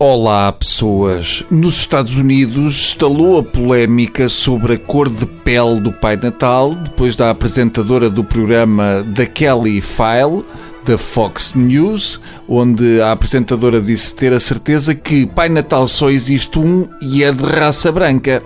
Olá, pessoas. Nos Estados Unidos estalou a polémica sobre a cor de pele do Pai Natal depois da apresentadora do programa The Kelly File da Fox News, onde a apresentadora disse ter a certeza que Pai Natal só existe um e é de raça branca.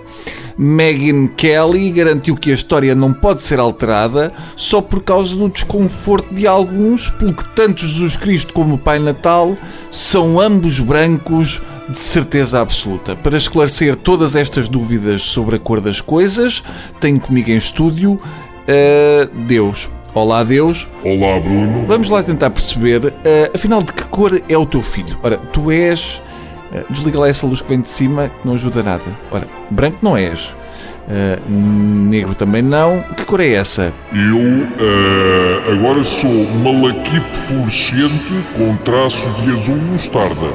Megyn Kelly garantiu que a história não pode ser alterada só por causa do desconforto de alguns, pelo que tanto Jesus Cristo como o Pai Natal são ambos brancos de certeza absoluta. Para esclarecer todas estas dúvidas sobre a cor das coisas, tenho comigo em estúdio uh, Deus. Olá, Deus. Olá, Bruno. Vamos lá tentar perceber, uh, afinal, de que cor é o teu filho? Ora, tu és. Uh, desliga lá essa luz que vem de cima, que não ajuda nada. Ora, branco não és. Uh, negro também não. Que cor é essa? Eu agora sou malaquite fluorescente com traços de azul mostarda.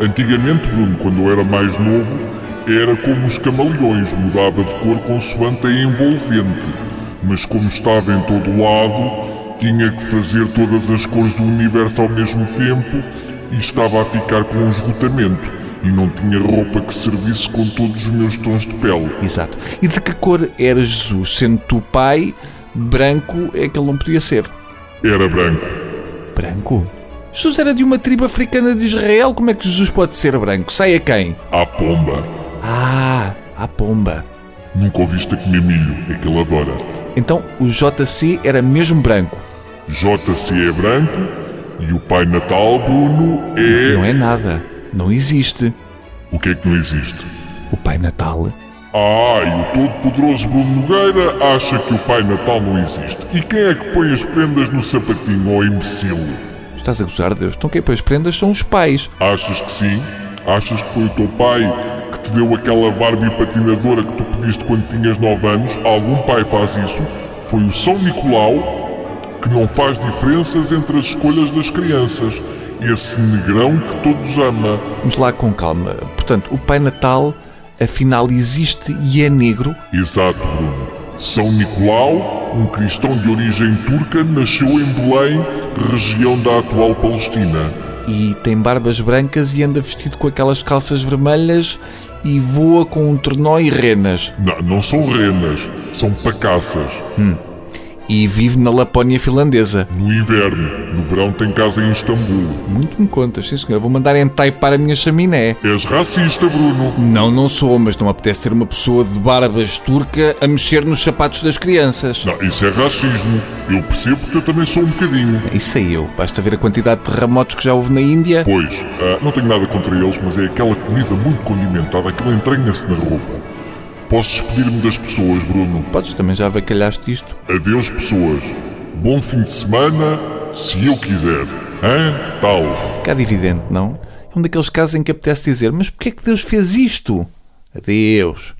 Antigamente, Bruno, quando eu era mais novo, era como os camaleões, mudava de cor consoante a envolvente mas como estava em todo lado, tinha que fazer todas as cores do universo ao mesmo tempo e estava a ficar com um esgotamento e não tinha roupa que servisse com todos os meus tons de pele. Exato. E de que cor era Jesus? Sendo tu pai, branco é que ele não podia ser. Era branco. Branco? Jesus era de uma tribo africana de Israel, como é que Jesus pode ser branco? Sai a quem? À pomba. Ah, à pomba. Nunca ouviste a comer milho, é que ele adora. Então o JC era mesmo branco. JC é branco e o Pai Natal, Bruno, é. Não é nada. Não existe. O que é que não existe? O Pai Natal. Ah, e o todo-poderoso Bruno Nogueira acha que o Pai Natal não existe. E quem é que põe as prendas no sapatinho, ó oh imbecil? Estás a gozar, Deus? Então quem põe as prendas são os pais. Achas que sim? Achas que foi o teu pai te deu aquela Barbie patinadora que tu pediste quando tinhas 9 anos, algum pai faz isso, foi o São Nicolau que não faz diferenças entre as escolhas das crianças. Esse negrão que todos ama. Vamos lá com calma. Portanto, o Pai Natal afinal existe e é negro? Exato, Bruno. São Nicolau, um cristão de origem turca, nasceu em Belém, região da atual Palestina. E tem barbas brancas e anda vestido com aquelas calças vermelhas e voa com um trenó e renas. Não, não são renas, são pacaças. Hum. E vive na Lapónia finlandesa. No inverno. No verão tem casa em Istambul. Muito me contas, sim senhor. Vou mandar entaipar a minha chaminé. És racista, Bruno. Não, não sou, mas não apetece ser uma pessoa de barbas turca a mexer nos sapatos das crianças. Não, isso é racismo. Eu percebo que eu também sou um bocadinho. Isso é eu. Basta ver a quantidade de terremotos que já houve na Índia. Pois, uh, não tenho nada contra eles, mas é aquela comida muito condimentada, aquilo entranha-se na roupa. Posso despedir-me das pessoas, Bruno? Podes, também já avacalhaste isto. Adeus, pessoas. Bom fim de semana, se eu quiser. Hã? Tal. Cá evidente, não? É um daqueles casos em que apetece dizer, mas porquê é que Deus fez isto? Adeus.